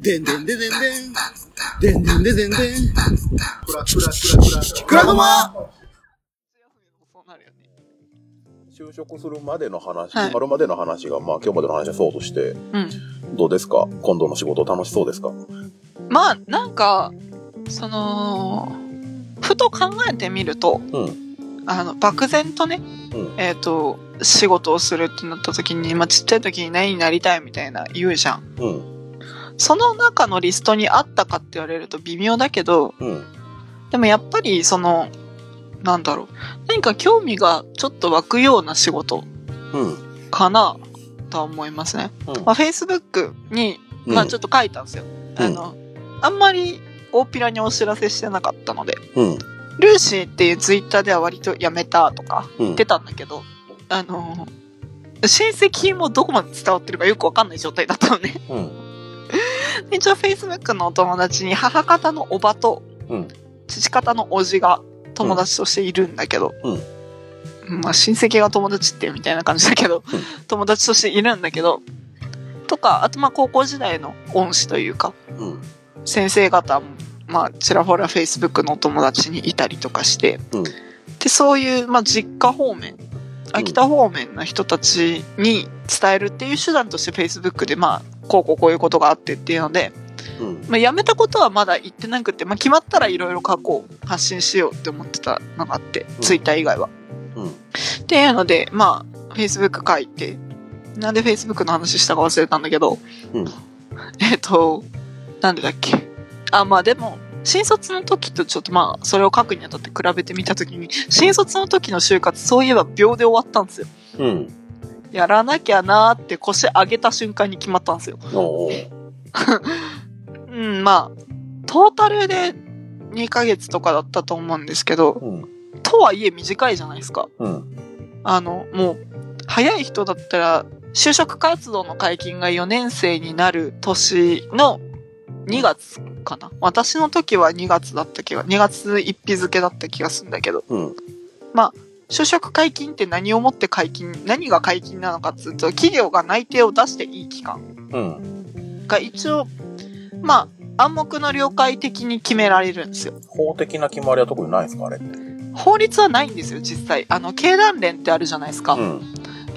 でんでんでんでんでん。でんでんでんでんでん。クラクラクラクラクラゴマ。就職するまでの話、決まるまでの話が、まあ今日までの話はそうとして、うん。どうですか今度の仕事楽しそうですかまあ、なんか、その、ふと考えてみると、うん。あの、漠然とね、うん。えっ、と、仕事をするってなった時に、まあ、ちっちゃい時に何になりたいみたいな言うじゃん。うん。その中のリストにあったかって言われると微妙だけど、うん。でもやっぱりその、なんだろう。何か興味がちょっと湧くような仕事うん。かなとは思いますね。うんまあ、Facebook に、まあちょっと書いたんですよ。あの、あんまり大っぴらにお知らせしてなかったので、うん。ルーシーっていうツイッターでは割とやめたとかうん。言ってたんだけど、あの、親戚もどこまで伝わってるかよくわかんない状態だったのね。一応 Facebook のお友達に母方のおばとうん。父方のおじが友達としているんだけど、まあ親戚が友達ってみたいな感じだけど、うん友達としているんだけど、とか、あとまあ高校時代の恩師というか、うん。先生方も、まあちらほら Facebook のお友達にいたりとかして、うん。で、そういう、まあ実家方面、秋田方面の人たちに伝えるっていう手段として Facebook でまあ、こうこうこういうことがあってっていうので、うん。まあ、辞めたことはまだ言ってなくて、まあ、決まったらいろいろ過去を発信しようって思ってたのがあって、うんツイッター以外は。うん。っていうので、まあ、Facebook 書いて、なんで Facebook の話したか忘れたんだけど、うん。えっ、と、なんでだっけ。あ、まあでも、新卒の時とちょっとまあ、それを書くにあたって比べてみた時に、新卒の時の就活、そういえば秒で終わったんですよ。うん。やらなきゃなーって腰上げた瞬間に決まったんですよ。うん、まあ、トータルで2ヶ月とかだったと思うんですけど、うん。とはいえ短いじゃないですか。うん。あの、もう、早い人だったら、就職活動の解禁が4年生になる年の2月かな。私の時は2月だった気が、2月1日付だった気がするんだけど、うん。就職解禁って何をもって解禁、何が解禁なのかっつうと、企業が内定を出していい期間うん。が一応、まあ、暗黙の了解的に決められるんですよ。法的な決まりは特にないですかあれって？法律はないんですよ、実際。あの、経団連ってあるじゃないですか。うん。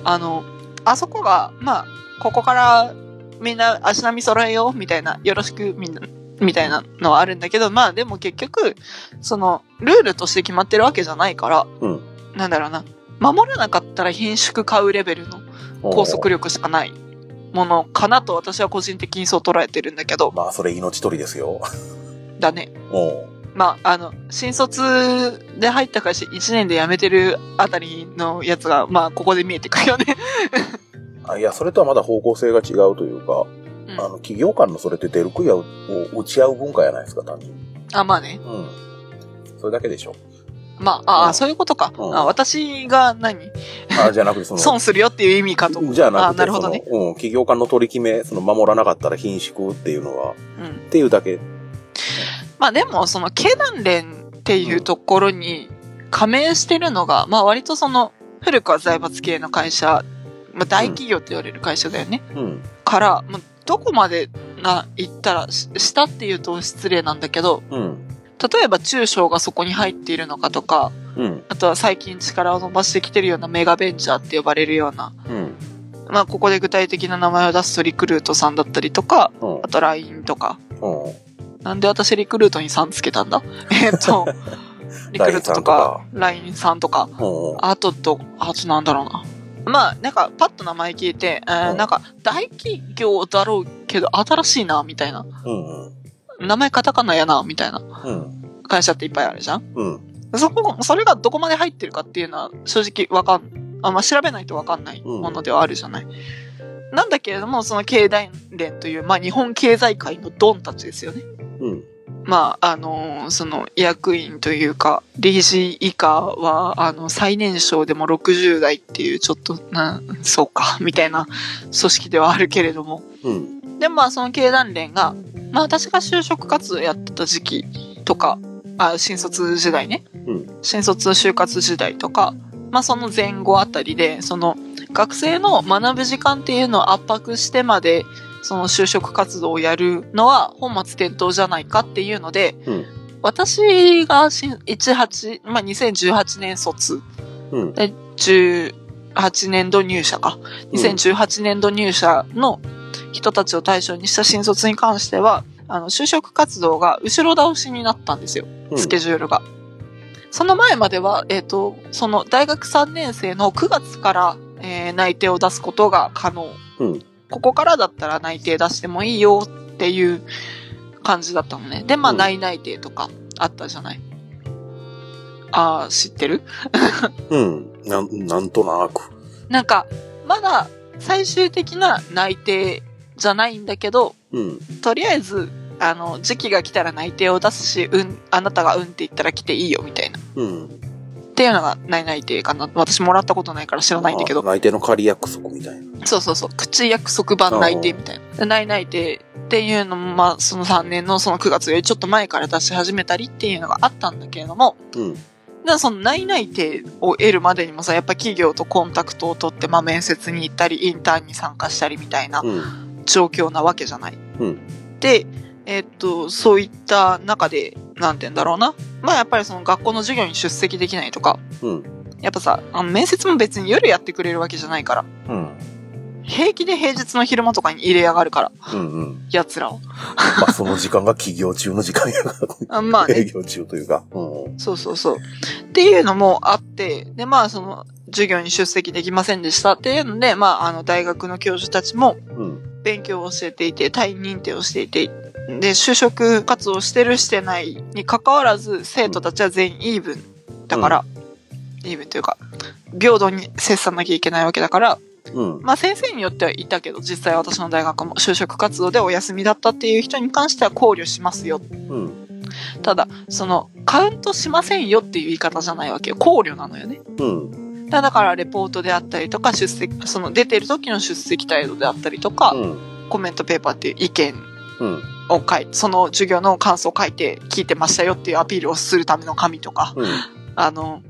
あの、あそこが、まあ、ここからみんな足並み揃えよう、みたいな、よろしくみんな、みたいなのはあるんだけど、まあでも結局、その、ルールとして決まってるわけじゃないから、うん。なんだろうな、守らなかったら品縮買うレベルの拘束力しかないものかなと私は個人的にそう捉えてるんだけど、まあ、それ命取りですよ。だね。おうまあ、あの、新卒で入った会社1年で辞めてるあたりのやつが、まあ、ここで見えてくるよね。あいや、それとはまだ方向性が違うというか、うんあの、企業間のそれって出る杭を打ち合う文化やないですか、単純に。あ、まあね。うん。それだけでしょ。まあ、ああ、うんそういうことか。うんあ私が何？あじゃなくて、その、損するよっていう意味かと。あじゃなくて、なるほどねそのうん、企業間の取り決め、その守らなかったら品縮っていうのは、うん。っていうだけ。まあでも、その経団連っていうところに加盟してるのが、まあ割とその、古くは財閥系の会社、まあ大企業って言われる会社だよね。うん。から、まあどこまでな、言ったら、ししたっていうと失礼なんだけど、うん。例えば中小がそこに入っているのかとか、うん。あとは最近力を伸ばしてきてるようなメガベンチャーって呼ばれるような、うん。まあここで具体的な名前を出すとリクルートさんだったりとか、うんあ。と LINE とか、うん。なんで私リクルートに3つけたんだ？えっと、リクルートとか、LINE さんとか、うん。あとと、あとなんだろうな。まあ、なんか、パッと名前聞いて、えーうんなんか、大企業だろうけど、新しいな、みたいな。うん。名前カタカナやな、みたいなうん。会社っていっぱいあるじゃんうん。そこ、それがどこまで入ってるかっていうのは、正直わかん、あ、まあ、調べないとわかんないものではあるじゃない。なんだけれども、その経団連という、まあ、日本経済界のドンたちですよね。うん。まあ、あのーその役員というか、理事以下は、あの、最年少でも60代っていう、ちょっと、な、そうか、みたいな組織ではあるけれども。うん。で、まあ、その経団連が、まあ、私が就職活動やってた時期とか、あ、新卒時代ね。うん新卒就活時代とか、まあ、その前後あたりで、その、学生の学ぶ時間っていうのを圧迫してまで、その就職活動をやるのは本末転倒じゃないかっていうので、うん私がしん18、まあ、2018年卒、うん。で18年度入社か。2018年度入社の人たちを対象にした新卒に関しては、あの、就職活動が後ろ倒しになったんですよ。うんスケジュールが。その前までは、えっ、と、その大学3年生の9月から、えー内定を出すことが可能。うん。ここからだったら内定出してもいいよっていう感じだったのね。で、まあ、うん内内定とかあったじゃない。ああ、知ってる？うん。なん、なんとなく。なんか、まだ最終的な内定じゃないんだけど、うん。とりあえず、あの、時期が来たら内定を出すし、うん、あなたがうんって言ったら来ていいよみたいな。うん。っていうのが内内定かな。私もらったことないから知らないんだけど。あ内定の仮約束みたいな。そうそうそう。口約束版内定みたいな。で内内定っていうのも、まあ、その3年のその9月よりちょっと前から出し始めたりっていうのがあったんだけれども、うん。でその内内定を得るまでにもさ、やっぱ企業とコンタクトを取って、まあ面接に行ったり、インターンに参加したりみたいなうん。状況なわけじゃない。うんで、えっと、そういった中で、なんて言うんだろうな。まあやっぱりその学校の授業に出席できないとか、うん。やっぱさ、あの面接も別に夜やってくれるわけじゃないから、うん。平気で平日の昼間とかに入れやがるから、うん。うん。奴らを。まあ、その時間が起業中の時間やかあ まあら。営ね、業中というか。うん。そうそうそう。っていうのもあって、で、まあその、授業に出席できませんでしたっていうので、まああの大学の教授たちもうん。勉強を教えていて、単位認定をしていて、で、就職活動してるしてないに関わらず、生徒たちは全員イーブンだから、イーブンというか、平等に接さなきゃいけないわけだから、うん。まあ先生によってはいたけど、実際私の大学も就職活動でお休みだったっていう人に関しては考慮しますよ。うん。ただ、その、カウントしませんよっていう言い方じゃないわけよ。考慮なのよね。うん。だから、レポートであったりとか、出席、その出てる時の出席態度であったりとか、うん。コメントペーパーっていう意見うん。を書いて、その授業の感想を書いて聞いてましたよっていうアピールをするための紙とか、うん。あの、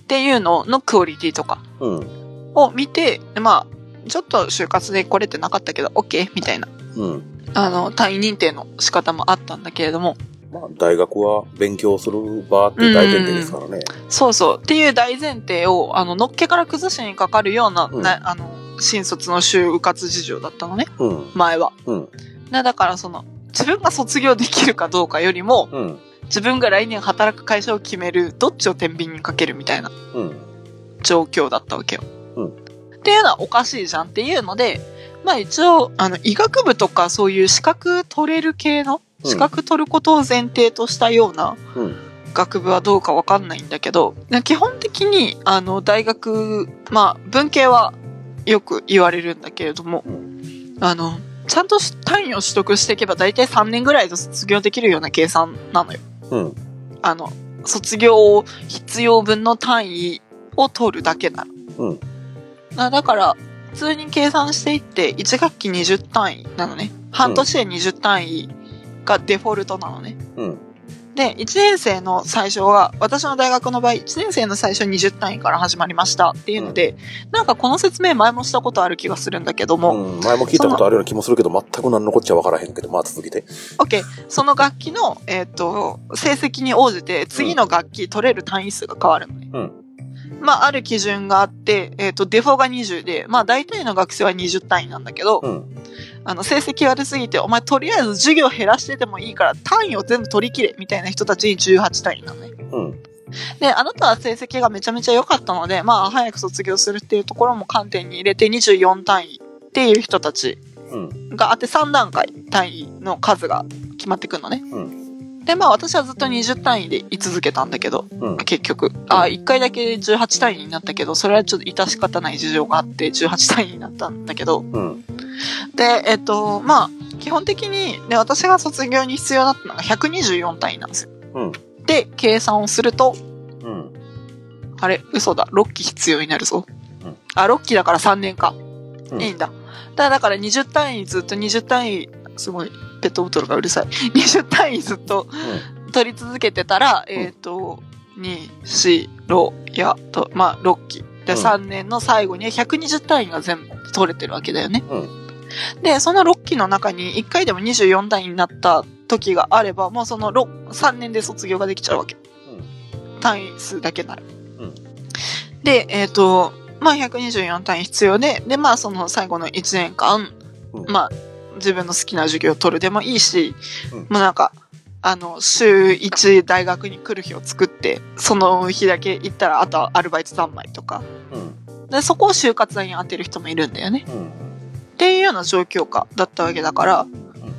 っていうののクオリティとかうん。を見て、まあ、ちょっと就活でこれってなかったけど、OK? みたいな、うん。あの、単位認定の仕方もあったんだけれども、まあ、大学は勉強する場って大前提ですからね。そうそう、っていう大前提を、あの、のっけから崩しにかかるような、うんなあの、新卒の就活事情だったのね、うん。前は。うん。なだからその、自分が卒業できるかどうかよりも、うん。自分が来年働く会社を決める、どっちを天秤にかけるみたいなうん。状況だったわけよ。うんっていうのはおかしいじゃんっていうので、まあ一応、あの、医学部とかそういう資格取れる系の、うん資格取ることを前提としたようなうん。学部はどうかわかんないんだけど、基本的に、あの、大学、まあ、文系はよく言われるんだけれども、うあの、ちゃんと単位を取得していけば大体3年ぐらいで卒業できるような計算なのよ。うん。あの、卒業必要分の単位を取るだけなの。うん。あだから、普通に計算していって、1学期20単位なのね。半年で20単位がデフォルトなのね。うん。で、1年生の最初は、私の大学の場合、1年生の最初20単位から始まりましたっていうので、なんかこの説明前もしたことある気がするんだけども、うん。前も聞いたことあるような気もするけど、全く何のこっちゃわからへんけど、まあ続けて。OK。その楽器の、えっ、と、成績に応じて、次の楽器取れる単位数が変わるのね。うんまあ、ある基準があって、えっ、と、デフォが20で、まあ、大体の学生は20単位なんだけど、うん。あの、成績悪すぎて、お前とりあえず授業減らしててもいいから、単位を全部取り切れ、みたいな人たちに18単位なのね。うん。で、あなたは成績がめちゃめちゃ良かったので、まあ、早く卒業するっていうところも観点に入れて24単位っていう人たちうん。があって3段階単位の数が決まってくるのね。うん。で、まあ私はずっと20単位で居続けたんだけど、うん。結局。あ、1回だけ18単位になったけど、それはちょっと致し方ない事情があって18単位になったんだけど、うん。で、えっと、まあ、基本的に、で、私が卒業に必要だったのが124単位なんですよ。うん。で、計算をすると、うん。あれ、嘘だ、6期必要になるぞ。うんあ、6期だから3年か。うんいいんだ。だだから20単位ずっと20単位、すごい、ペットボトルがうるさい。20単位ずっと取り続けてたら、えっ、と、2、4、6、や、と、まあ、6期。で、うん3年の最後には120単位が全部取れてるわけだよね。うんで、その6期の中に1回でも24単位になった時があれば、もうその6 3年で卒業ができちゃうわけ。単位数だけなら。んで、えっ、と、まあ124単位必要で、で、まあその最後の1年間、うんまあ自分の好きな授業を取るでもいいし、うんもうなんか、あの、週1大学に来る日を作って、その日だけ行ったら、あとはアルバイト3枚とか。うん。で、そこを就活代に当てる人もいるんだよね。うん。っていうような状況下だったわけだから、ま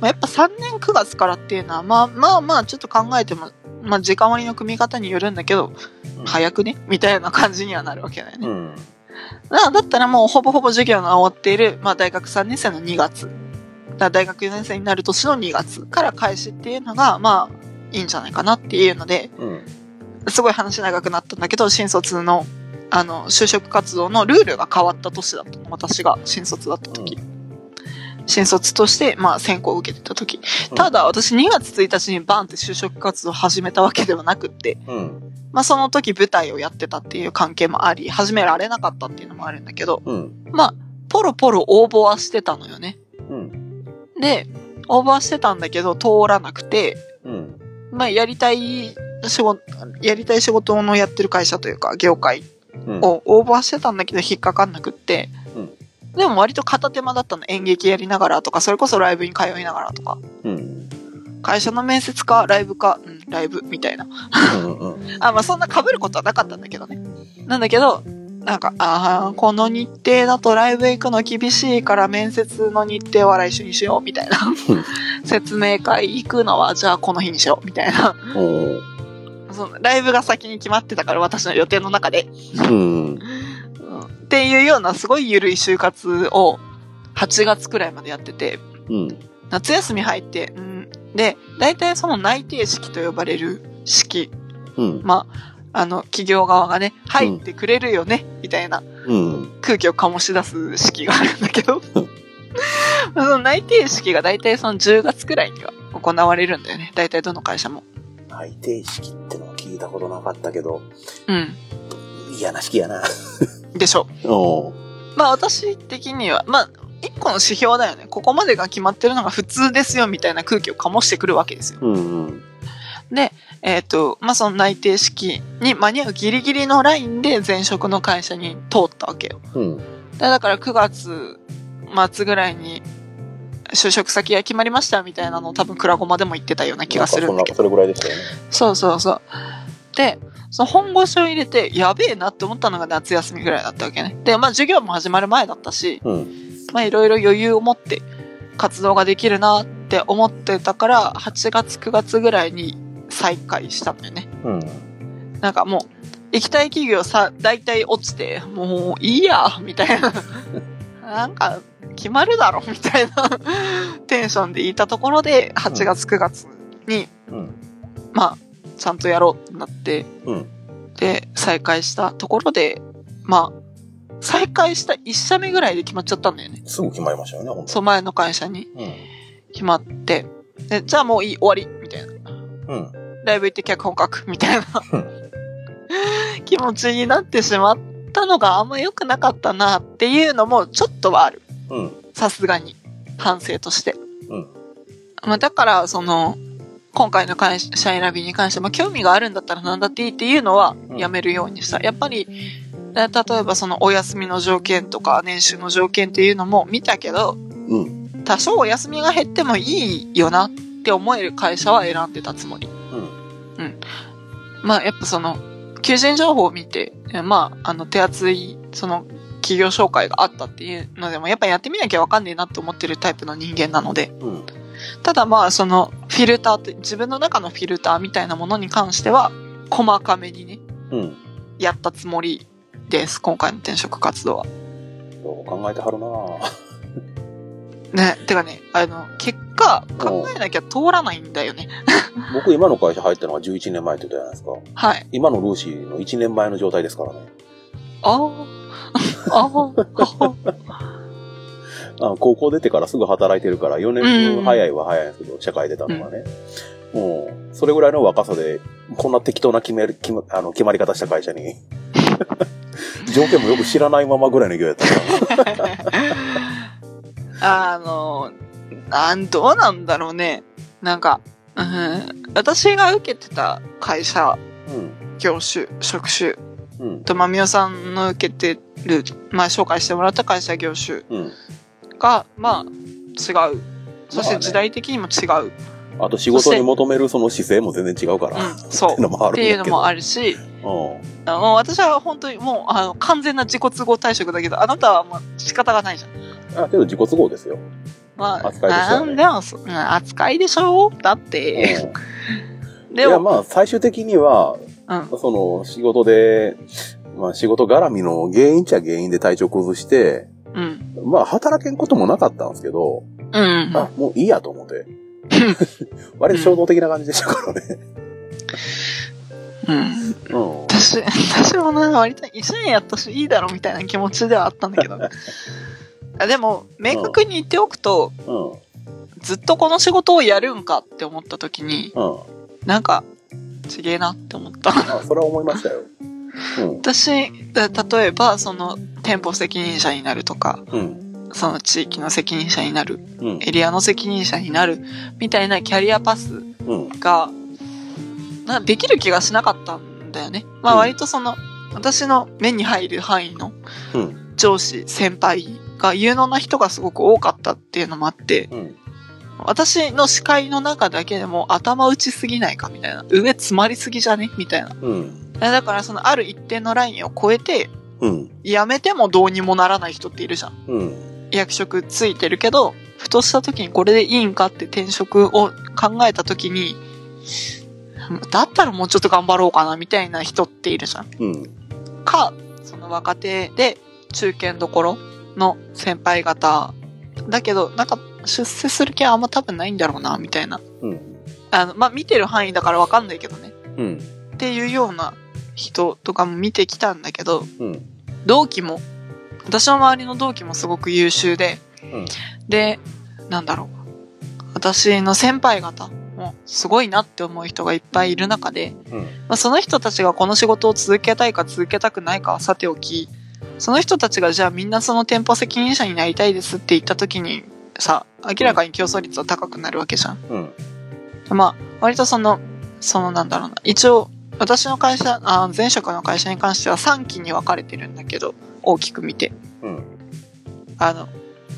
あ、やっぱ3年9月からっていうのは、まあまあまあ、ちょっと考えても、まあ時間割の組み方によるんだけど、うん早くね？みたいな感じにはなるわけだよね。うん。だったらもうほぼほぼ授業の終わっている、まあ大学3年生の2月。大学4年生になる年の2月から開始っていうのが、まあ、いいんじゃないかなっていうので、うん。すごい話長くなったんだけど、新卒の、あの、就職活動のルールが変わった年だったの。私が新卒だった時。新卒として、まあ、選考を受けてた時。ただ、私2月1日にバンって就職活動を始めたわけではなくって、うん。まあ、その時舞台をやってたっていう関係もあり、始められなかったっていうのもあるんだけど、うん。まあ、ポロポロ応募はしてたのよね。うん。で、応募はしてたんだけど、通らなくて、うん。まあ、やりたい仕事、やりたい仕事のやってる会社というか、業界うん。を応募はしてたんだけど、引っかかんなくって、うんでも割と片手間だったの。演劇やりながらとか、それこそライブに通いながらとか、うん。会社の面接か、ライブか、うん、ライブみたいな。うん。うん。あ、まあそんな被ることはなかったんだけどね。なんだけど、なんか、ああ、この日程だとライブ行くの厳しいから面接の日程は来週にしよう、みたいな。説明会行くのは、じゃあこの日にしよう、みたいな。そのライブが先に決まってたから、私の予定の中で。うん。うんっていうようなすごい緩い就活を8月くらいまでやってて、うん。夏休み入って、うん、で、大体その内定式と呼ばれる式、うん。まあ、あの、企業側がね、入ってくれるよね、みたいなうん。空気を醸し出す式があるんだけど、その内定式が大体その10月くらいには行われるんだよね。大体どの会社も。内定式ってのは聞いたことなかったけど、うん。嫌な式やな。でしょ。おーまあ私的には、まあ、一個の指標だよね。ここまでが決まってるのが普通ですよ、みたいな空気を醸してくるわけですよ。うん。うん。で、えっ、と、まあ、その内定式に間に合うギリギリのラインで前職の会社に通ったわけよ。うん。でだから9月末ぐらいに就職先が決まりましたみたいなのを多分クラゴマでも言ってたような気がするんだけど。それぐらいでしたよね。そうそうそう。で、その本腰を入れてやべえなって思ったのが夏休みぐらいだったわけね。で、まあ授業も始まる前だったし、うん。まあいろいろ余裕を持って活動ができるなって思ってたから、8月9月ぐらいに再開したんだよね。うん。なんかもう、行きたい企業さ、大体落ちて、もういいや、みたいな。なんか、決まるだろ、みたいなテンションでいたところで、8月9月に、うん。まあ、ちゃんとやろうってなって、うん。で、再開したところで、まあ、再開した1社目ぐらいで決まっちゃったんだよね。すぐ決まりましたよね、そう、前の会社にうん。決まって、で、じゃあもういい、終わり、みたいな。うん。ライブ行って脚本書く、みたいなうん気持ちになってしまったのがあんま良くなかったなっていうのもちょっとはある。うん。さすがに。反省として。うん。まあだから、その、今回の会社選びに関しても興味があるんだったら何だっていいっていうのはやめるようにした。やっぱり、例えばそのお休みの条件とか年収の条件っていうのも見たけど、うん。多少お休みが減ってもいいよなって思える会社は選んでたつもり。うん。まあやっぱその、求人情報を見て、えまあ、あの手厚い、その、企業紹介があったっていうのでも、やっぱやってみなきゃわかんねえなって思ってるタイプの人間なので、うん。ただまあ、その、フィルターって、自分の中のフィルターみたいなものに関しては、細かめにね、うん。やったつもりです、今回の転職活動は。よう考えてはるなね、てかね、あの、結果、考えなきゃ通らないんだよね。僕今の会社入ったのが11年前って言ったじゃないですか。はい。今のルーシーの1年前の状態ですからね。ああ、あ あ、あ高校出てからすぐ働いてるから4年分早いは早いんですけど、社会出たのがね。もう、それぐらいの若さで、こんな適当な決める、決まあの決まり方した会社に、条件もよく知らないままぐらいの勢いやったから。あの、あどうなんだろうね。なんか、うん、私が受けてた会社、うん。業種、職種うん。と、まみおさんの受けてる、まあ紹介してもらった会社業種うん。が、まあ、違う。そして時代的にも違う。あと仕事に求めるその姿勢も全然違うから。うん、そう。っていうのもあるし、うん。あの私は本当にもう、あの、完全な自己都合退職だけど、あなたはまあ仕方がないじゃん。あ、けど自己都合ですよ。まあ、扱いとしてはねでもそ、うん扱いでしょだっうんて。いや、でも、まあ、最終的には、うん。その、仕事で、まあ、仕事絡みの原因っちゃ原因で体調崩して、うん。まあ、働けんこともなかったんですけど、うん。あ、もういいやと思って。割と衝動的な感じでしたからね。うん。うん。私、私もな、割と一年やったしいいだろみたいな気持ちではあったんだけど。あでも、明確に言っておくと、うん。ずっとこの仕事をやるんかって思った時に、うん。なんか、ちげえなって思った。あ、それは思いましたよ。うん。私、だ例えば、その、店舗責任者になるとか、うん。その地域の責任者になる、うん。エリアの責任者になる、みたいなキャリアパスうん。が、なできる気がしなかったんだよね。まあうん割とその、私の目に入る範囲のうん。上司、先輩が有能な人がすごく多かったっていうのもあって、うん。私の視界の中だけでも頭打ちすぎないかみたいな。上詰まりすぎじゃね？みたいな。うん。だからそのある一定のラインを超えて、うん。辞めてもどうにもならない人っているじゃん。うん。役職ついてるけど、ふとした時にこれでいいんかって転職を考えた時に、だったらもうちょっと頑張ろうかなみたいな人っているじゃん。うん。か、その若手で中堅どころの先輩方。だけど、なんか出世する気はあんま多分ないんだろうな、みたいな。うん。あの、まあ、見てる範囲だからわかんないけどね。うん。っていうような人とかも見てきたんだけど、うん。同期も、私の周りの同期もすごく優秀で、うんで、なんだろう。私の先輩方もすごいなって思う人がいっぱいいる中で、うん。まあ、その人たちがこの仕事を続けたいか続けたくないかはさておき、その人たちがじゃあみんなその店舗責任者になりたいですって言った時にさ、明らかに競争率は高くなるわけじゃん。うん。まあ、割とその、そのなんだろうな。一応、私の会社、あ前職の会社に関しては3期に分かれてるんだけど、大きく見て。うん。あの、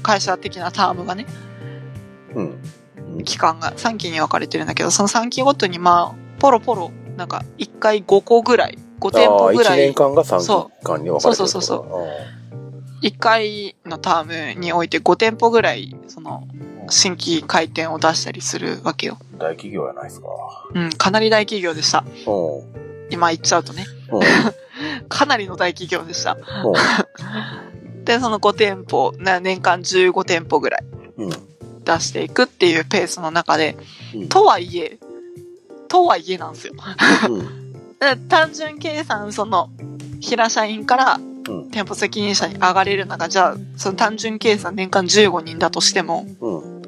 会社的なタームがね、うん。期間が3期に分かれてるんだけど、その3期ごとにまあ、ポロポロ、なんか1回5個ぐらい、5店舗ぐ1らい年、間が3間に分かれてるってことそうそうそう1回のタームにおいて5店舗ぐらい、その、新規開店を出したりするわけよ。うん大企業やないですか。うん、かなり大企業でした。うん。今言っちゃうとね。うん。かなりの大企業でした。う で、その5店舗、な年間15店舗ぐらい。出していくっていうペースの中で、うんとはいえ、とはいえなんですよ。うん。で単純計算、その、平社員からうん。店舗責任者に上がれるのが、じゃあ、その単純計算年間15人だとしても、うん。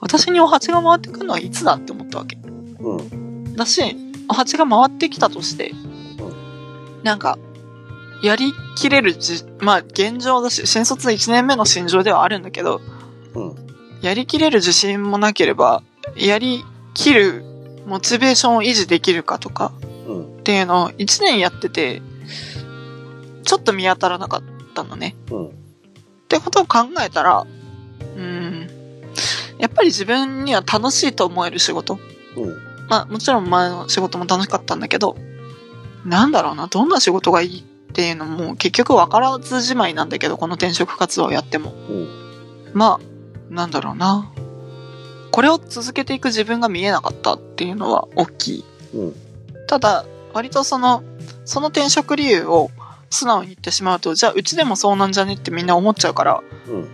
私にお鉢が回ってくるのはいつだって思ったわけ。うん。だし、お鉢が回ってきたとして、なんか、やりきれるじ、まあ現状だし、新卒1年目の心情ではあるんだけど、うん。やりきれる自信もなければ、やりきるモチベーションを維持できるかとかうん。っていうのを1年やってて、ちょっと見当たらなかったのね。うん。ってことを考えたら、うーん、やっぱり自分には楽しいと思える仕事。うん。まあもちろん前の仕事も楽しかったんだけど、なんだろうな、どんな仕事がいいっていうのも結局分からずじまいなんだけど、この転職活動をやっても。うん。まあ、なんだろうな。これを続けていく自分が見えなかったっていうのは大きい。うん。ただ、割とその、その転職理由を素直に言ってしまうと、じゃあうちでもそうなんじゃねってみんな思っちゃうから、うん。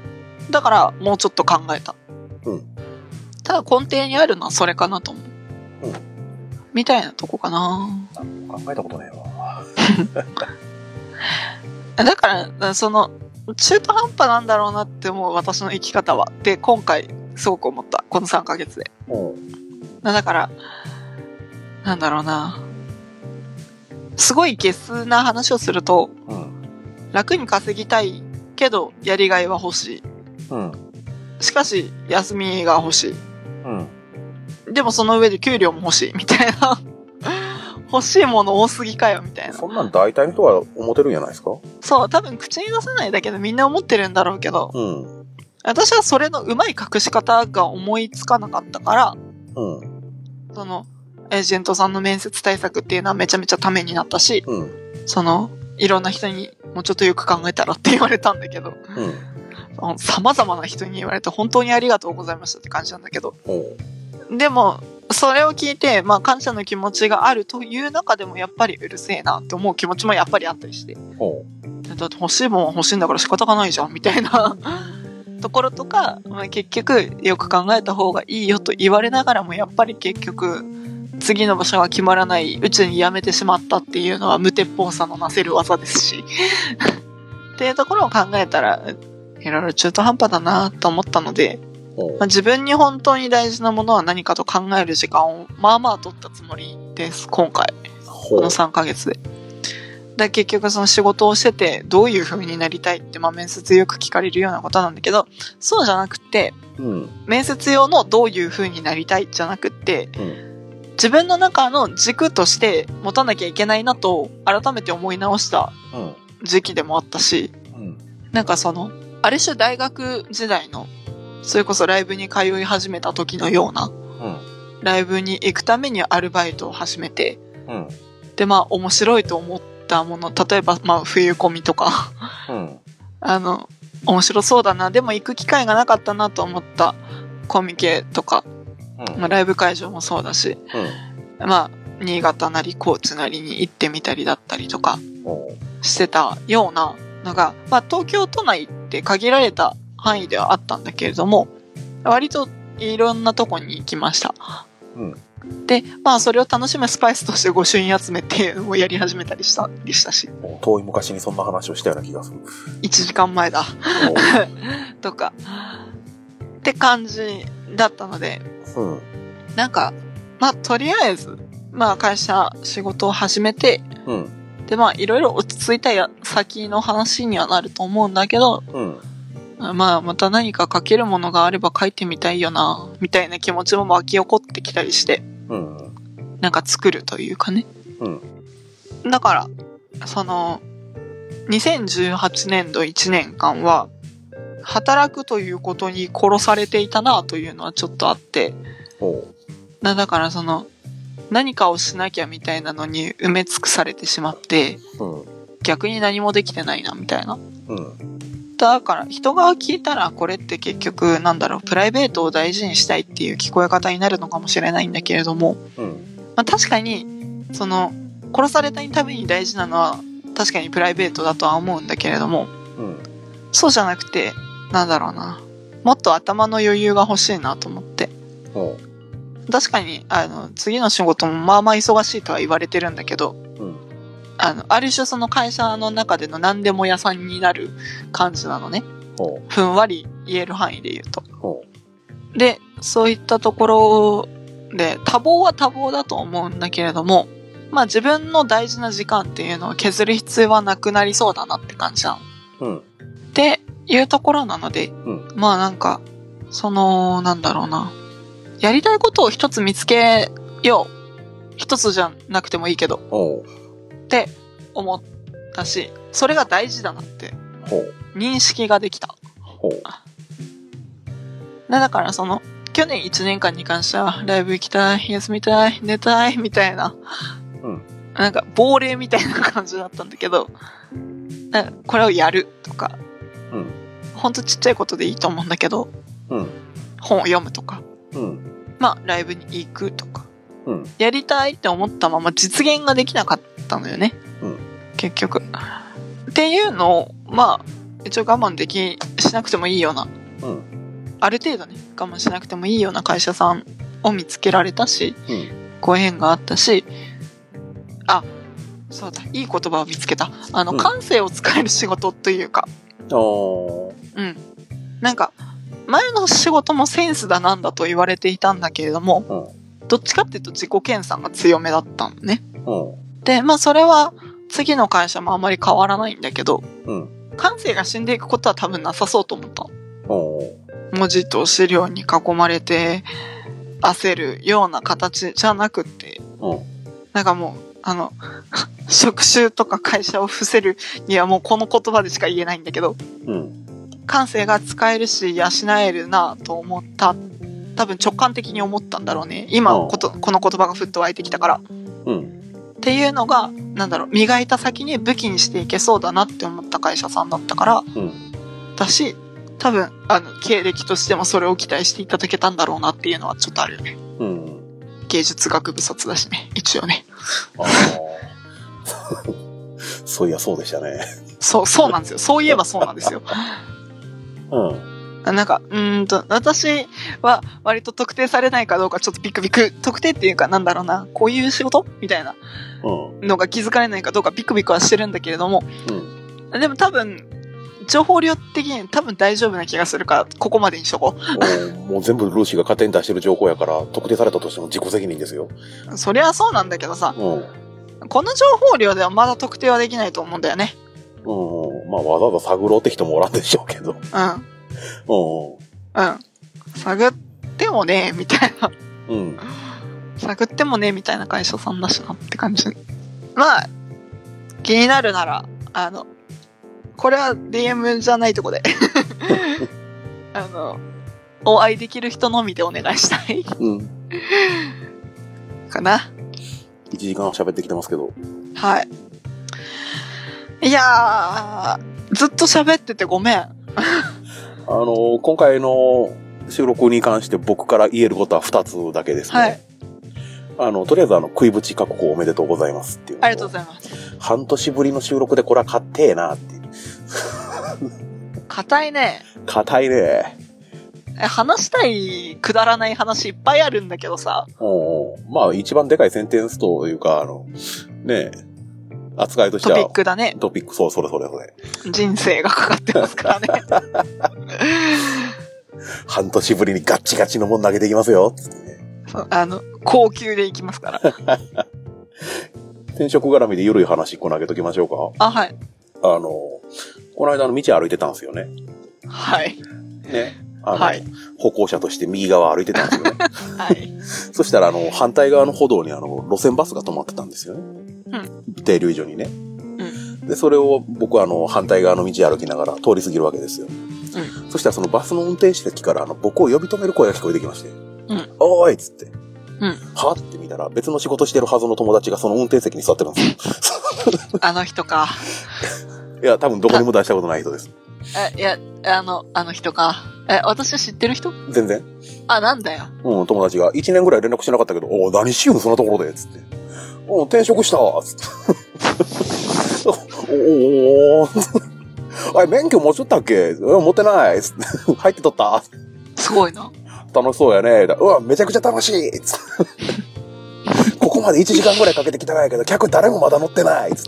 だからもうちょっと考えた。うんただ根底にあるのはそれかなと思う。うんみたいなとこかな。考えたことないわ。だから、その、中途半端なんだろうなって思う私の生き方は。で、今回、すごく思った。この3ヶ月で。うん。だから、なんだろうな。すごいゲスな話をすると、うん。楽に稼ぎたいけど、やりがいは欲しい。うん。しかし、休みが欲しうん。い。でもその上で給料も欲しい。みたいな。欲しいもの多すぎかよ、みたいな。そんなん大体の人は思ってるんじゃないですか？そう、多分口に出さないだけでみんな思ってるんだろうけど、うん。私はそれのうまい隠し方が思いつかなかったから、うん。その、エージェントさんの面接対策っていうのはめちゃめちゃためになったし、うん。その、いろんな人にもうちょっとよく考えたらって言われたんだけど、うん。様々な人に言われて本当にありがとうございましたって感じなんだけど、でも、それを聞いて、まあ感謝の気持ちがあるという中でもやっぱりうるせえなって思う気持ちもやっぱりあったりして。だって欲しいもんは欲しいんだから仕方がないじゃん、みたいな ところとか、まあ、結局よく考えた方がいいよと言われながらもやっぱり結局次の場所が決まらないうちに辞めてしまったっていうのは無鉄砲さのなせる技ですし。っていうところを考えたら、いろいろ中途半端だなと思ったので、まあ、自分に本当に大事なものは何かと考える時間をまあまあ取ったつもりです、今回。この3ヶ月で。で結局その仕事をしててどういう風になりたいって、まあ面接よく聞かれるようなことなんだけど、そうじゃなくて、うん。面接用のどういう風になりたいじゃなくって、うん。自分の中の軸として持たなきゃいけないなと改めて思い直した。時期でもあったし、うん。なんかその、ある種大学時代の、それこそライブに通い始めた時のような、うん。ライブに行くためにアルバイトを始めて、うん。でまあ面白いと思ったもの、例えばまあ冬コミとか、あの、面白そうだな、でも行く機会がなかったなと思ったコミケとか、まあ、ライブ会場もそうだし、うん。まあ、新潟なり高知なりに行ってみたりだったりとかしてたようなのが、まあ東京都内って限られた範囲ではあったんだけれども、割といろんなとこに行きました。うん。で、まあそれを楽しむスパイスとして御朱印集めっていうのをやり始めたりしたりしたし、遠い昔にそんな話をしたような気がする。1時間前だ。とか、って感じだったので、うん。なんか、まあ、とりあえず、まあ、会社、仕事を始めて、うん。で、まあ、いろいろ落ち着いたや先の話にはなると思うんだけど、うん。まあ、また何か書けるものがあれば書いてみたいよな、みたいな気持ちも湧き起こってきたりして、うん。なんか作るというかね。だから、その、2018年度1年間は、働くということに殺されていたなというのはちょっとあって、おうなだからその、何かをしなきゃみたいなのに埋め尽くされてしまって、うん。逆に何もできてないなみたいな。うん。だから人が聞いたらこれって結局なんだろう、プライベートを大事にしたいっていう聞こえ方になるのかもしれないんだけれども、うん。まあ確かに、その、殺されたいために大事なのは確かにプライベートだとは思うんだけれども、うん。そうじゃなくて、なんだろうな。もっと頭の余裕が欲しいなと思って。確かに、あの、次の仕事もまあまあ忙しいとは言われてるんだけど、うん。あの、ある種その会社の中での何でも屋さんになる感じなのね。ふんわり言える範囲で言うと。で、そういったところで、多忙は多忙だと思うんだけれども、まあ自分の大事な時間っていうのを削る必要はなくなりそうだなって感じなの。うん。っていうところなので、うん。まあなんか、その、なんだろうな。やりたいことを一つ見つけよう。一つじゃなくてもいいけど、って思ったし、それが大事だなって。認識ができた。でだからその、去年1年間に関しては、ライブ行きたい、休みたい、寝たい、みたいな、うん。なんか、亡霊みたいな感じだったんだけど、これをやるとか、うん。ほんとちっちゃいことでいいと思うんだけど、うん。本を読むとか、うん。まあ、ライブに行くとか、うん。やりたいって思ったまま実現ができなかったのよね。うん結局。っていうのを、まあ、一応我慢でき、しなくてもいいような、うん。ある程度ね、我慢しなくてもいいような会社さんを見つけられたし、うん。ご縁があったし、あ、そうだ、いい言葉を見つけた。あの、うん感性を使える仕事というか、うん。なんか、前の仕事もセンスだなんだと言われていたんだけれども、どっちかっていうと自己研鑽が強めだったのね。うん。で、まあそれは次の会社もあんまり変わらないんだけど、うん。感性が死んでいくことは多分なさそうと思った文字と資料に囲まれて焦るような形じゃなくって、うん。なんかもう、あの、職種とか会社を伏せるにはもうこの言葉でしか言えないんだけど、うん。感性が使えるし養えるなと思った。多分直感的に思ったんだろうね。今うんこと、この言葉がふっと湧いてきたから。うん。っていうのが、なんだろう、磨いた先に武器にしていけそうだなって思った会社さんだったから、うん。だし、多分、あの、経歴としてもそれを期待していただけたんだろうなっていうのはちょっとあるよね。うん。芸術学部卒だしね、一応ね。そういや、そうでしたね。そう、そうなんですよ。そういえばそうなんですよ。うん。なんか、うーんと、私は割と特定されないかどうかちょっとビクビク、特定っていうかなんだろうな、こういう仕事？みたいなうん。のが気づかれないかどうかビクビクはしてるんだけれども、うん。でも多分、情報量的に多分大丈夫な気がするから、ここまでにしとこもうもう全部ルーシーが勝手に出してる情報やから、特定されたとしても自己責任ですよ。う。そりゃそうなんだけどさ、うん。この情報量ではまだ特定はできないと思うんだよね。うん。まあ、わざわざ探ろうって人もおらんでしょうけど。うん。ううん。探ってもね、みたいな。ん。うん。探ってもね、みたいな会社さんだしなって感じ。まあ、気になるなら、あの、これは DM じゃないとこで。あの、お会いできる人のみでお願いしたいうん。かな。1時間喋ってきてますけど。はい。いやー、ずっと喋っててごめん。あの、今回の収録に関して僕から言えることは2つだけですね。はい。あの、とりあえずあの、食いぶち確保おめでとうございますっていうのありがとうございます。半年ぶりの収録でこれは勝ってえなっていう。硬いね。硬いね。え話したいくだらない話いっぱいあるんだけどさ。うんうんまあ、一番でかいセンテンスというか、あの、ねえ、扱いとしてはトピッ、クだね。トピック、そう、それそれそれ。人生がかかってますからね。半年ぶりにガッチガチのもん投げていきますよ。あの、高級でいきますから。転職絡みで緩い話一個投げときましょうあ、はい。か。あの、この間の道歩いてたんですよね。はい。ね。あの、はい歩行者として右側歩いてたんですよね。はい。そしたら、あの、反対側の歩道にあの、路線バスが止まってたんですよね。停留所にね。んで、それを僕はあの、反対側の道歩きながら通り過ぎるわけですよ。うそしたらそのバスの運転手席からあの、僕を呼び止める声が聞こえてきまして。んおーいっつって。うん。はって見たら、別の仕事してるはずの友達がその運転席に座ってるんですよ。あの人か。いや、多分どこにも出したことない人です。え、いや、あの、あの人か。え、私知ってる人？全然。あ、なんだよ。うん、友達が1年ぐらい連絡してなかったけど、お何しゆんそんなところで、つって。お転職したわ、つって。おおおあれ、免許持っちゃったっけ？うん、持ってない、つって。入ってとったすごいな。楽しそうやね。うわ、めちゃくちゃ楽しいつって。ここまで1時間ぐらいかけてきたんやけど、客誰もまだ乗ってないつっ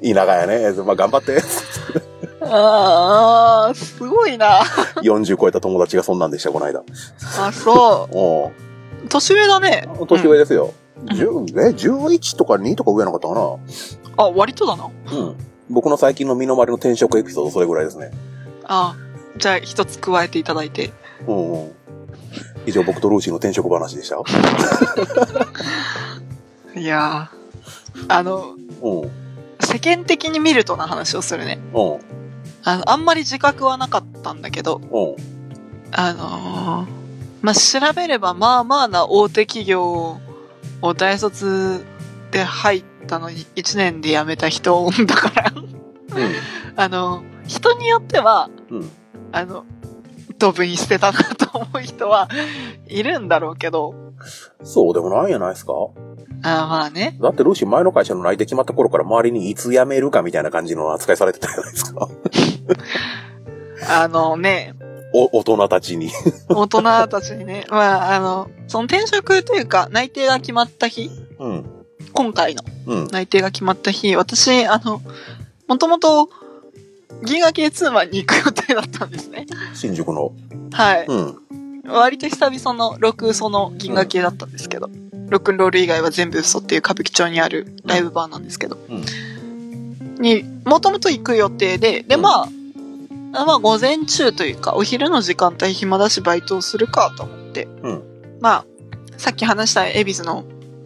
て。田舎やね。まあ、頑張って。ああ、すごいな。40超えた友達がそんなんでした、この間。あ、そおう。年上だね。年上ですよ。10え、11とか2とか上なかったかなあ、割とだな。うん。僕の最近の身の回りの転職エピソード、それぐらいですね。あじゃあ一つ加えていただいて。うんうん。以上、僕とルーシーの転職話でした。いやーあの、うん。うん。世間的に見るとな話をするね。うん。あの、あんまり自覚はなかったんだけど、うん。あのーまあ、調べればまあまあな大手企業を大卒で入ったのに1年で辞めた人だから、あの、人によっては、うん。うん。あの、ドブに捨てたなと思う人はいるんだろうけど、そうでもないんやないですかあまあね。だってルーシー前の会社の内定決まった頃から周りにいつ辞めるかみたいな感じの扱いされてたじゃないですか。あのね、お、大人たちに。大人たちにね、まあ、あの、その転職というか内定が決まった日、うん。今回のうん。内定が決まった日、私、あの、もともと、銀河系ツーマンに行く予定だったんですね。新宿の。はい。うん。割と久々のロック嘘の銀河系だったんですけど、ロックンロール以外は全部嘘っていう歌舞伎町にあるライブバーなんですけど、うんに、もともと行く予定で、で、うんまあ、まあ午前中というか、お昼の時間帯暇だしバイトをするかと思って。うんまあ、さっき話した恵比寿の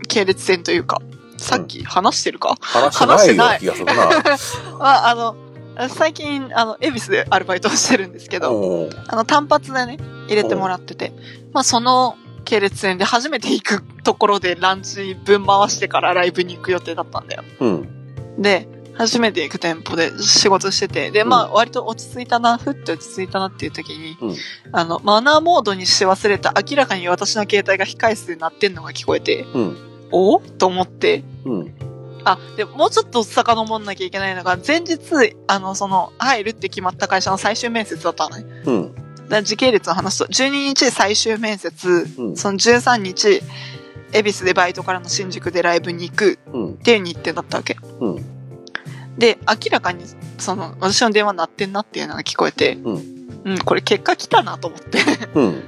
系列店というか、さっき話してるか、話してない気がするな。まあ、あの、最近、あの、恵比寿でアルバイトをしてるんですけど、うんあの、単発でね、入れてもらってて、まあ、その系列店で初めて行くところでランチ分回してからライブに行く予定だったんだよ。うん。で、初めて行く店舗で仕事してて、で、まあ、割と落ち着いたな、ふって落ち着いたなっていう時に、うんあの、マナーモードにし忘れた明らかに私の携帯が控え室で鳴ってんのが聞こえて、うん。おと思って、うん。あ、で、もうちょっと遡んなきゃいけないのが、前日、あの、その、入るって決まった会社の最終面接だったのね。うん。だ時系列を話すと、12日最終面接、うんその13日、恵比寿でバイトからの新宿でライブに行くうん。っていう日程だったわけ。うん。で、明らかに、その、私の電話鳴ってんなっていうのが聞こえて、うん。うん、これ結果来たなと思って。うん。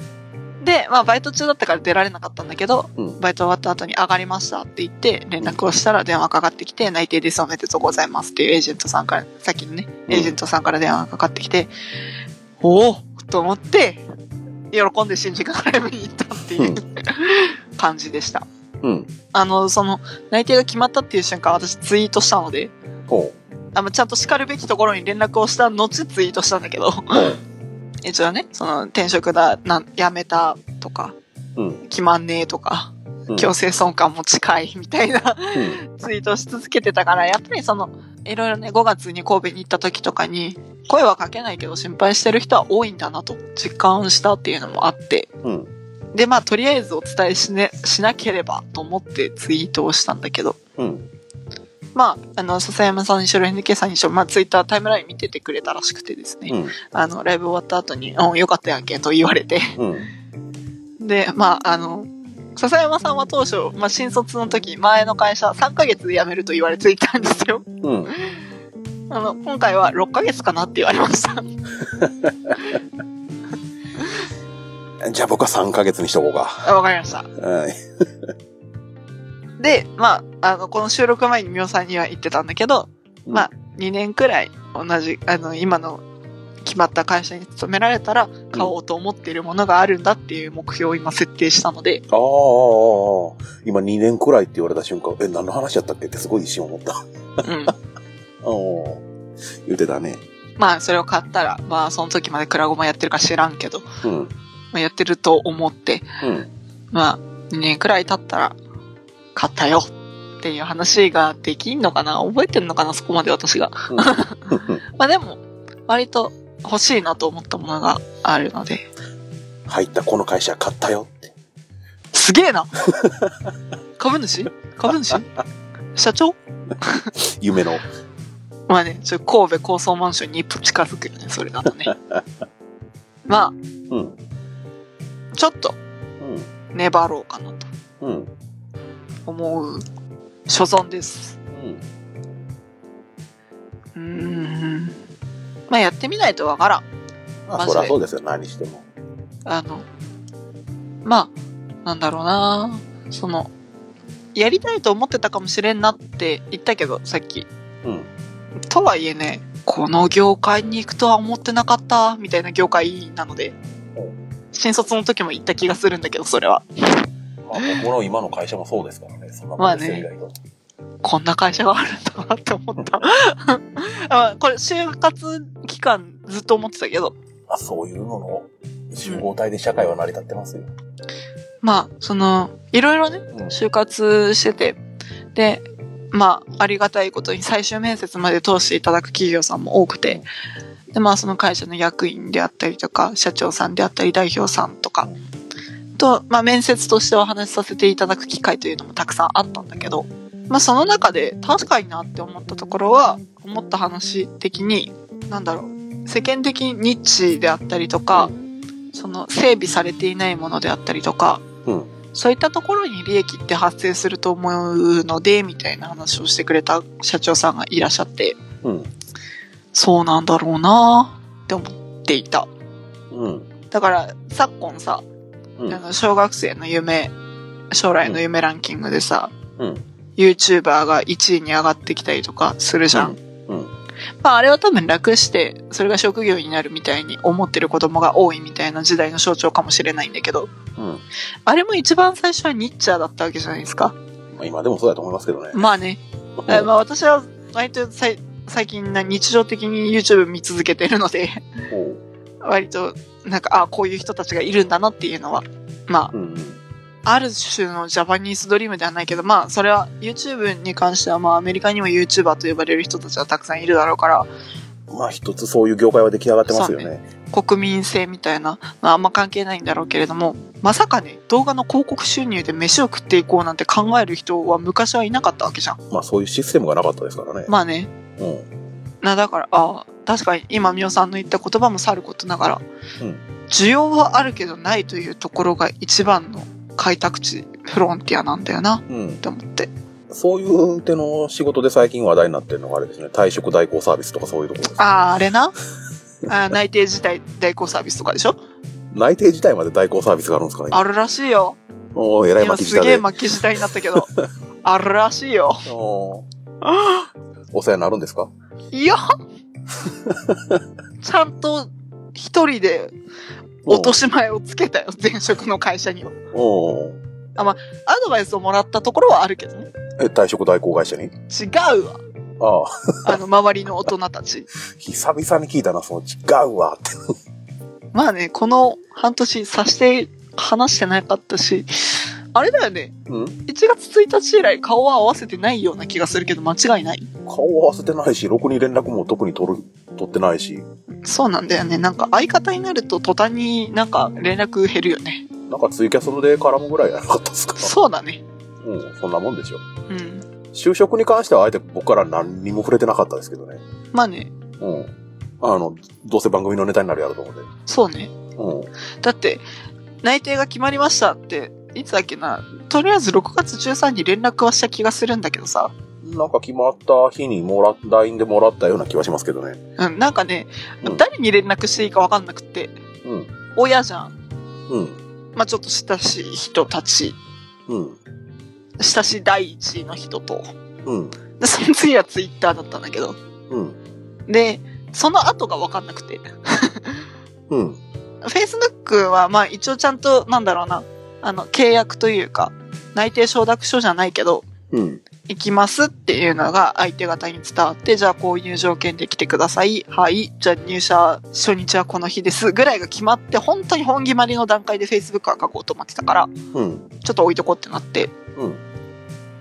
で、まあ、バイト中だったから出られなかったんだけど、うん。バイト終わった後に上がりましたって言って、連絡をしたら電話かかってきて、内定ですおめでとうございますっていうエージェントさんから、さっきのね、エージェントさんから電話がかかってきて、おおと思って、喜んで新宿のライブに行ったっていう、感じでした。うん。あの、その、内定が決まったっていう瞬間、私ツイートしたので、ほあの、ちゃんと叱るべきところに連絡をした後ツイートしたんだけど。一応ね、その、転職だ、なん、辞めたとか、うん。決まんねえとか、うん強制損感も近いみたいなうん。ツイートをし続けてたから、やっぱりその、いろいろね、5月に神戸に行った時とかに、声はかけないけど心配してる人は多いんだなと実感したっていうのもあって、うん。で、まあ、とりあえずお伝えしね、しなければと思ってツイートをしたんだけど、うん。まあ、あの、笹山さんにしろ、NK さんにしろ、まあ、ツイッタータイムライン見ててくれたらしくてですね、うん。あの、ライブ終わった後に、うん、よかったやんけ、と言われて、うん。で、まあ、あの、笹山さんは当初、まあ、新卒の時、前の会社3ヶ月で辞めると言われていたんですよ。うん。あの、今回は6ヶ月かなって言われました。じゃあ僕は3ヶ月にしとこうか。あわかりました。はい。で、まあ、あの、この収録前にみおさんには言ってたんだけど、うんまあ、2年くらい同じ、あの、今の決まった会社に勤められたら、買おうと思っているものがあるんだっていう目標を今設定したので、ああ、今2年くらいって言われた瞬間、え、何の話やったっけ？ってすごい一瞬思った。うん。ああ、言ってたね。まあ、それを買ったら、まあ、その時までクラゴマやってるか知らんけど、うん。まあ、やってると思って、うん。まあ、2年くらい経ったら、買ったよっていう話ができんのかな？覚えてんのかな？そこまで私が。うん まあでも、割と欲しいなと思ったものがあるので、入ったこの会社買ったよって。すげえな株主？株主？社長？夢の。まあね、ちょ神戸高層マンションに一歩近づくよね、それだとね。まうん。あ、ちょっと粘ろうかなとうん。うん。思う所存です。うん。まあやってみないとわからん。まあ、そりゃそうですよ、何しても。あの、まあ、なんだろうなその、やりたいと思ってたかもしれんなって言ったけど、さっき。うん。とはいえね、この業界に行くとは思ってなかった、みたいな業界なのでお、新卒の時も言った気がするんだけど、それは。まあ、僕の今の会社もそうですからね。そんなまあねもんですよ、意外と。こんな会社があるんだなって思った。あこれ、就活期間ずっと思ってたけど、まあ、そういうのの？集合体で社会は成り立ってますよ。まあ、その、いろいろね、うん。就活してて、で、まあ、ありがたいことに最終面接まで通していただく企業さんも多くて、で、まあ、その会社の役員であったりとか、社長さんであったり、代表さんとか、と、まあ、面接としてお話しさせていただく機会というのもたくさんあったんだけど、まあ、その中で確かになって思ったところは、思った話的に、なんだろう、世間的にニッチであったりとか、その整備されていないものであったりとか、うん。そういったところに利益って発生すると思うので、みたいな話をしてくれた社長さんがいらっしゃって、うん。そうなんだろうなって思っていた。うん。だから、昨今さ、うん。あの小学生の夢、将来の夢ランキングでさ、うん。YouTuber が1位に上がってきたりとかするじゃん。うん。まああれは多分楽して、それが職業になるみたいに思ってる子供が多いみたいな時代の象徴かもしれないんだけど、うん。あれも一番最初はニッチャーだったわけじゃないですか。まあ今でもそうだと思いますけどね。まあね。えまあ私は割とさい最近な日常的に YouTube 見続けてるので、割となんか、あこういう人たちがいるんだなっていうのは、まあ、うんうん。ある種のジャパニーズドリームではないけど、まあ、それは YouTube に関しては、まあ、アメリカにも YouTuber と呼ばれる人たちはたくさんいるだろうから、まあ一つそういう業界は出来上がってますよそうね。国民性みたいな、まあ、あんま関係ないんだろうけれども、まさかね、動画の広告収入で飯を食っていこうなんて考える人は昔はいなかったわけじゃん。まあそういうシステムがなかったですからね。まあね。うん。な、だから、ああ、確かに今、みおさんの言った言葉もさることながら、うん需要はあるけどないというところが一番の開拓地、フロンティアなんだよな、うんっ。て思って。そういう手の仕事で最近話題になってるのがあれですね。退職代行サービスとかそういうところです。ああ、あれな？あー内定自体代行サービスとかでしょ？内定自体まで代行サービスがあるんですかね。あるらしいよ。おー、えらい今巻き舌で。すげえ巻き舌になったけど。あるらしいよ。おーお世話になるんですか？いや ちゃんと一人で落とし前をつけたよ、前職の会社には。おーアドバイスをもらったところはあるけどね。え、退職代行会社に？違うわ。ああ、あの、周りの大人たち。久々に聞いたな、その違うわって。まあね、この半年さして話してなかったし、あれだよね。うん？1月1日以来顔は合わせてないような気がするけど間違いない？顔を合わせてないし、ろくに連絡も特に取る、取ってないし、そうなんだよね。なんか相方になると途端になんか連絡減るよね。なんかツイキャスで絡むぐらいやなかったですか？そうだね。うん、そんなもんでしょ。うん。就職に関してはあえて僕から何にも触れてなかったですけどね。まあね、うん。あの、どうせ番組のネタになるやろうと思って。そうね。うん。だって、内定が決まりましたって、いつだっけな？とりあえず6月13に連絡はした気がするんだけどさ。なんか決まった日にもらっ、LINE でもらったような気はしますけどね。うん、なんかね、うん誰に連絡していいかわかんなくって、うん。親じゃん。うん。まあちょっと親しい人たち、うん。親しい第一の人と。うん。で、その次はツイッターだったんだけど。うん。で、その後がわかんなくて。うん。Facebook はまあ一応ちゃんと、なんだろうな、あの、契約というか、内定承諾書じゃないけど、うん。行きますっていうのが相手方に伝わって、じゃあこういう条件で来てください。はい。じゃあ入社初日はこの日です。ぐらいが決まって、本当に本決まりの段階で Facebook は書こうと思ってたから、うん。ちょっと置いとこうってなって、うん。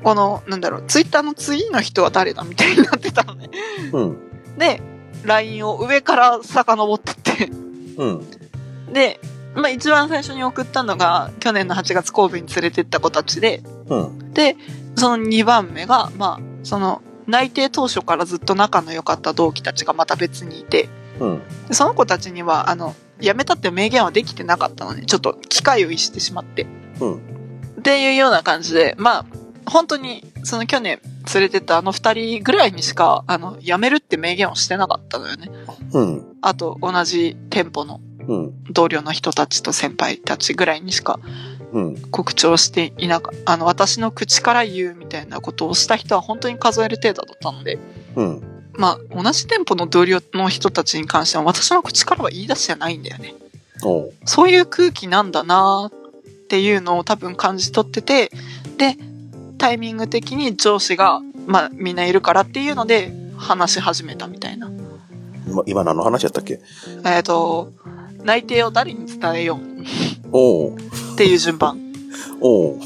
この、なんだろう、Twitter の次の人は誰だみたいになってたのね。うん。で、LINE を上から遡ってって、うん。で、まあ一番最初に送ったのが、去年の8月神戸に連れてった子たちで、うん。で、その2番目が、まあ、その、内定当初からずっと仲の良かった同期たちがまた別にいて、うん。でその子たちには、あの、辞めたって明言はできてなかったのね。ちょっと機会を逸してしまって。うん。っていうような感じで、まあ、本当に、その去年連れてったあの二人ぐらいにしか、あの、辞めるって明言をしてなかったのよね。うん。あと、同じ店舗のうん。同僚の人たちと先輩たちぐらいにしかうん。告知をしていなかった。あの、私の口から言うみたいなことをした人は本当に数える程度だったので、うん。まあ、同じ店舗の同僚の人たちに関しては私の口からは言い出してないんだよね。そういう空気なんだなっていうのを多分感じ取ってて、で、タイミング的に上司が、まあ、みんないるからっていうので話し始めたみたいな。今、今何の話やったっけ？えっ、と、内定を誰に伝えよう？おう。っていう順番。おう。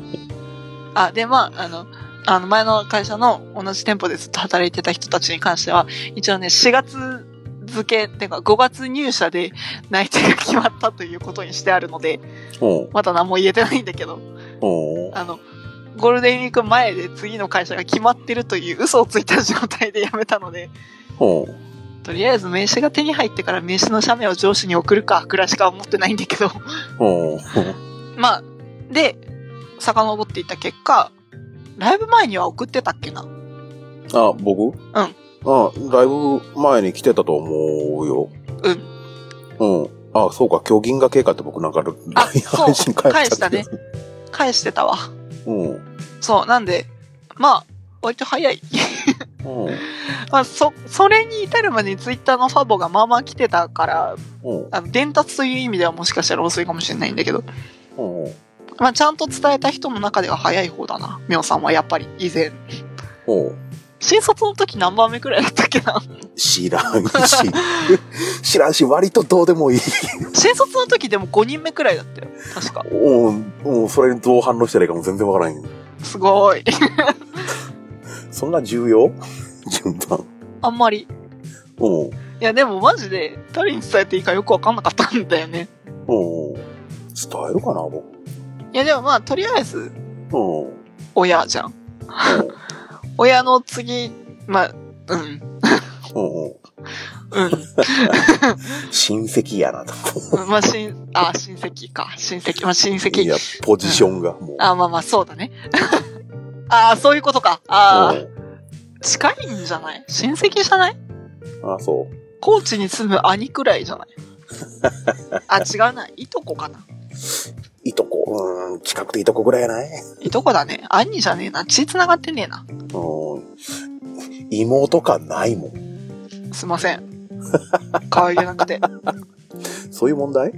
あ、で、まあ、あの、あの、前の会社の同じ店舗でずっと働いてた人たちに関しては、一応ね、4月付け、ってか5月入社で内定が決まったということにしてあるので。まだ何も言えてないんだけど。あの、ゴールデンウィーク前で次の会社が決まってるという嘘をついた状態で辞めたので。とりあえず名刺が手に入ってから名刺の写メを上司に送るか、くらいしか思ってないんだけど。まあ、で、遡っていった結果、ライブ前には送ってたっけな？あ、僕？うん。あ、だいぶ前に来てたと思うよ。うん。うん。あ、そうか、今日銀河経過って僕なんか、あ LINE そう配信返返したね。返してたわ。うん。うん。そう、なんで、まあ、割と早い。まあ、そ、それに至るまでにツイッターのファボがまあまあ来てたから、うん。あの、伝達という意味ではもしかしたら遅いかもしれないんだけど。まあ、ちゃんと伝えた人の中では早い方だな。みょうさんはやっぱり、以前。うん。新卒の時何番目くらいだったっけな？知らんし。知らんし、割とどうでもいい。新卒の時でも5人目くらいだったよ。確か。うん。うん。それにどう反応したらいいかも全然わからん。すごい。そんな重要？順番。あんまり。うん。いや、でもマジで、誰に伝えていいかよくわかんなかったんだよね。うん。伝えるかな、僕。いや、でもまあ、とりあえず、うん。うん。親じゃん。親の次、まあ、うん。うんうん。うん。親戚やなと。まあ、親、あ、親戚か。親戚、まあ、親い戚。や、ポジションがもう。あ、まあまあ、そうだね。ああ、そういうことか。ああ、うん近いんじゃない？親戚じゃない？あ、そう。高知に住む兄くらいじゃない？あ、違うな。いとこかな。いとこ、うん、近くていとこぐらいやない？いとこだね。兄じゃねえな。血繋がってねえな。うん。妹かないもん。すいません。可愛げなくて。そういう問題？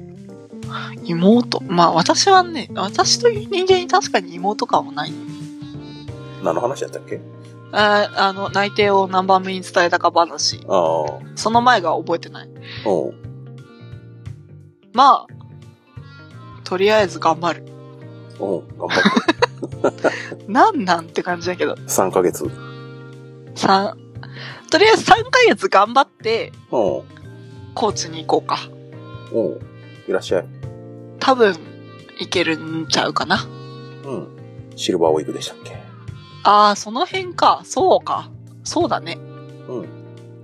妹。まあ私はね、私という人間に確かに妹感はない。何の話やったっけ？ああの、内定を何番目に伝えたか話。ああ。その前が覚えてない。うん。まあ、とりあえず頑張る。うん。頑張って。なんなんって感じだけど。3ヶ月。うん。三、とりあえず3ヶ月頑張って、高知に行こうか。うん。いらっしゃい。多分、行けるんちゃうかな。うん。シルバーウィークでしたっけ？ああ、その辺か。そうか。そうだね。うん。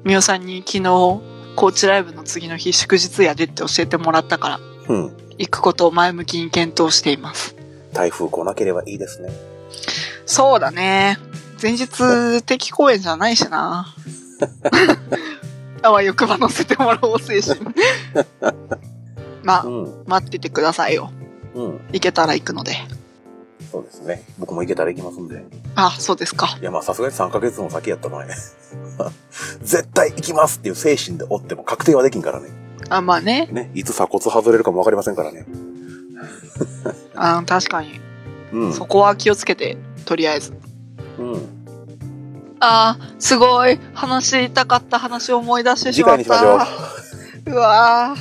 みおさんに昨日、高知ライブの次の日祝日やでって教えてもらったから、うん。行くことを前向きに検討しています。台風来なければいいですね。そうだね。前日、敵公演じゃないしな。あわよくば乗せてもらおう、精神。まあ、うん。待っててくださいよ。うん。行けたら行くので。そうですね。僕も行けたら行きますんで。あ、そうですか。いや、まあ、さすがに3ヶ月も先やったのね。絶対行きますっていう精神でおっても確定はできんからね。あ、まあね。ね。いつ鎖骨外れるかもわかりませんからね。あ確かに。うん。そこは気をつけて、とりあえず。うん。あー、すごい。話したかった話を思い出してし次まった。回にしましょうわ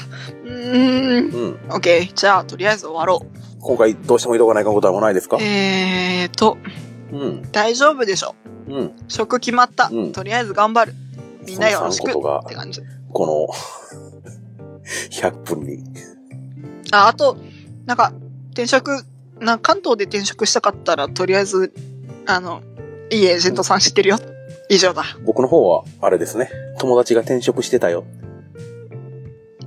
ー。うーん。う。うん。オッケー。じゃあ、とりあえず終わろう。今回どうしても移動がないかことはないですか？えーと、うん。大丈夫でしょ。うん。職決まった。うんとりあえず頑張る。みんなよろしく。って感じ。この、100分に。あ、あと、なんか、転職、な、関東で転職したかったら、とりあえず、あの、いいエージェントさん知ってるよ。以上だ。僕の方は、あれですね。友達が転職してたよ。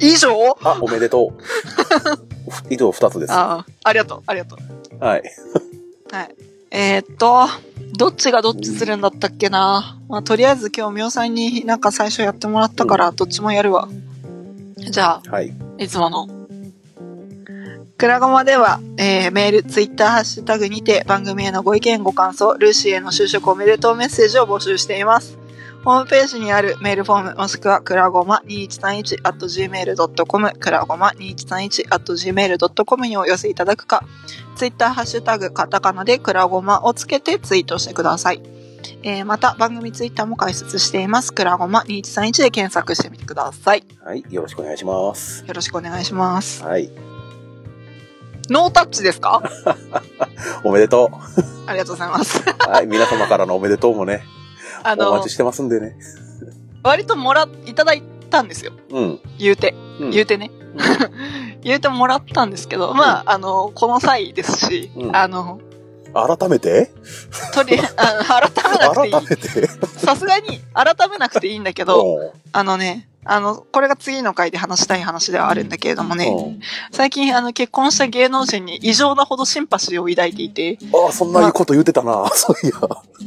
以上？あ、おめでとう。以上2つです。はああ、ありがとう、ありがとう。い。はい。えー、っと、どっちがどっちするんだったっけな？まあ、とりあえず今日、みおさんになんか最初やってもらったから、どっちもやるわ。じゃあ、はい。いつもの。くらごまでは、えー、メール、ツイッター、ハッシュタグにて番組へのご意見、ご感想、ルーシーへの就職おめでとうメッセージを募集しています。ホームページにあるメールフォーム、もしくは、くらごま2131 at gmail.com、くらごま2131 at gmail.com にお寄せいただくか、ツイッター、ハッシュタグ、カタカナでくらごまをつけてツイートしてください。えー、また、番組ツイッターも開設しています。くらごま2131で検索してみてください。はい。よろしくお願いします。よろしくお願いします。はい。ノータッチですか？おめでと ありがとうございます。う。はい。皆様からのおめでとうもね、あのお待ち、してますんでね。割ともら、いただいたんですよ。うん。言うて。うん言うてね。言うてもらったんですけど、まあ、あの、この際ですし、うんあの、改めて？とり、あの 改めなくていい。さすがに、改めなくていいんだけど、うんあのね、あの、これが次の回で話したい話ではあるんだけれどもね、うん最近あの結婚した芸能人に異常なほどシンパシーを抱いていて、ああ、そんないいこと言ってたな。そういや。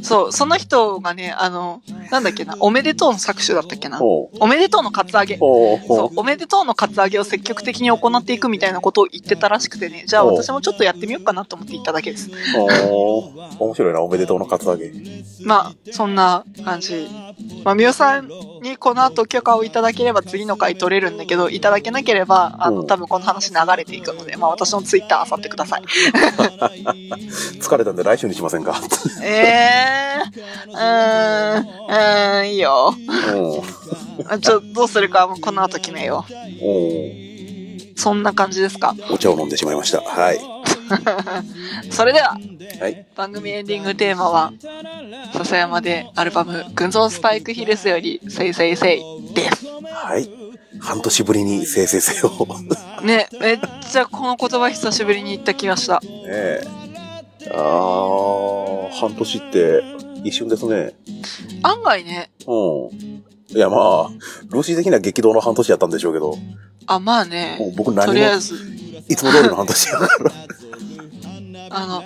そう、その人がね、あの、なんだっけな、おめでとうの搾取だったっけな。おめでとうのカツアゲ。おうおそう、おめでとうのカツアゲを積極的に行っていくみたいなことを言ってたらしくてね、じゃあ私もちょっとやってみようかなと思って言っただけです。おう面白いな、おめでとうのカツアゲ。まあ、そんな感じ。まあ、みおさんにこの後許可をいただければ次の回取れるんだけど、いただけなければ、あの、うん多分この話流れていくので、まあ私のツイッター漁ってください。疲れたんで来週にしませんか？ええー、うーん、うーん、いいよ。ちょ、どうするかもうこの後決めよう。そんな感じですか？お茶を飲んでしまいました。はい。それでは、はい。番組エンディングテーマは、笹山でアルバム、群像スパイクヒルズより、せいせいせいです。はい。半年ぶりに生成せよ。ね ね、めっちゃこの言葉久しぶりに言った気がした。え。ああ、半年って一瞬ですね。案外ね、うん。いやまあ、ルーシー的な激動の半年やったんでしょうけど、あ、まあね僕何もとりあえず、いつも通りの半年やから。あの、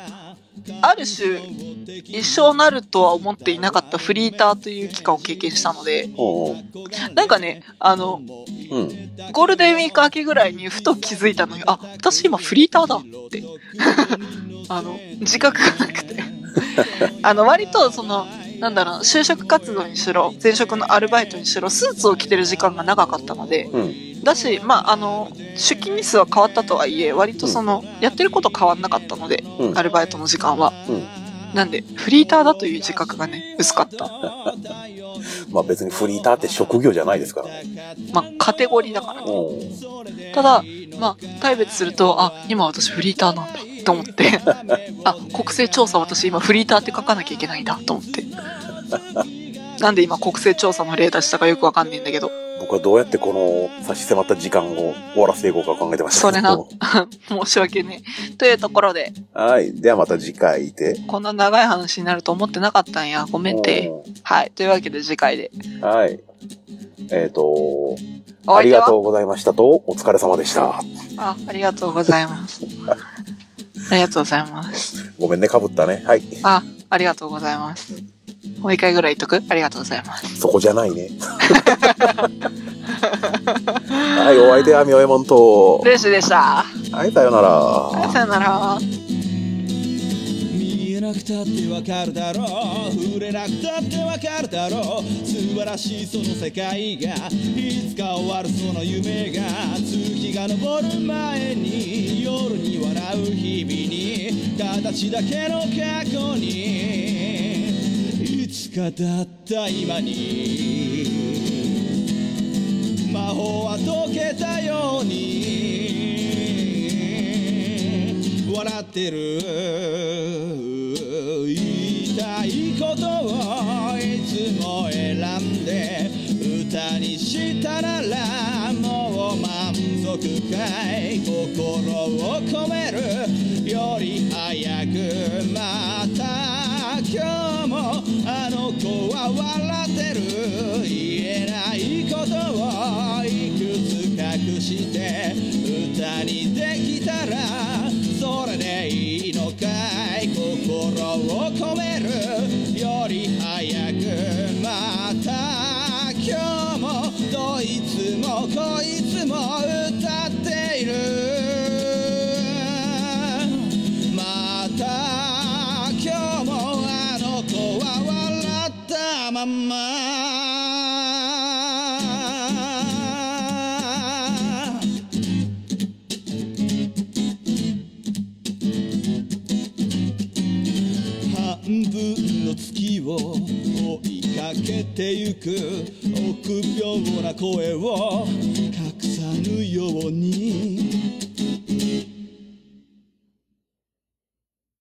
ある種、一生なるとは思っていなかったフリーターという期間を経験したので、なんかね、あの、うん。ゴールデンウィーク明けぐらいにふと気づいたのに、あ、私今フリーターだって。あの、自覚がなくて。あの、割とその、なんだろう、就職活動にしろ、前職のアルバイトにしろ、スーツを着てる時間が長かったので、うん。だし、まあ、あの、出勤日数は変わったとはいえ、割とその、やってること変わんなかったので、うんアルバイトの時間は。うんなんで、フリーターだという自覚がね、薄かった。まあ別にフリーターって職業じゃないですからね。まあ、カテゴリーだから。うん。ただ、まあ、大別すると、あ、今私フリーターなんだ、と思って。あ、国勢調査私今フリーターって書かなきゃいけないんだ、と思って。なんで今国勢調査の例出したかよくわかんないんだけど、僕はどうやってこの差し迫った時間を終わらせていこうか考えてましたそれな 申し訳ねえ。というところで、はい。ではまた次回で。こんな長い話になると思ってなかったんや。ごめんて。はい。というわけで次回で。うんはい。えっ、と、おありがとうございましたと、お疲れ様でした。あ、ありがとうございます。ありがとうございます。ごめんね、かぶったね。はい。あ、ありがとうございます。もう一回ぐらい言っとく？ありがとうございます。そこじゃないね。はい、お相手はみおえもんと。ルーシーでした。はい、さよなら。さよなら。見えなくたってわかるだろう触れなくたってわかるだろう素晴らしいその世界がいつか終わるその夢が月が昇る前に夜に笑う日々に形だけの過去にいつかだった今に。魔法は解けたように。笑ってる。言いたいことをいつも選んで。歌にしたならもう満足かい。心を込めてゆく臆病な声を隠さぬように。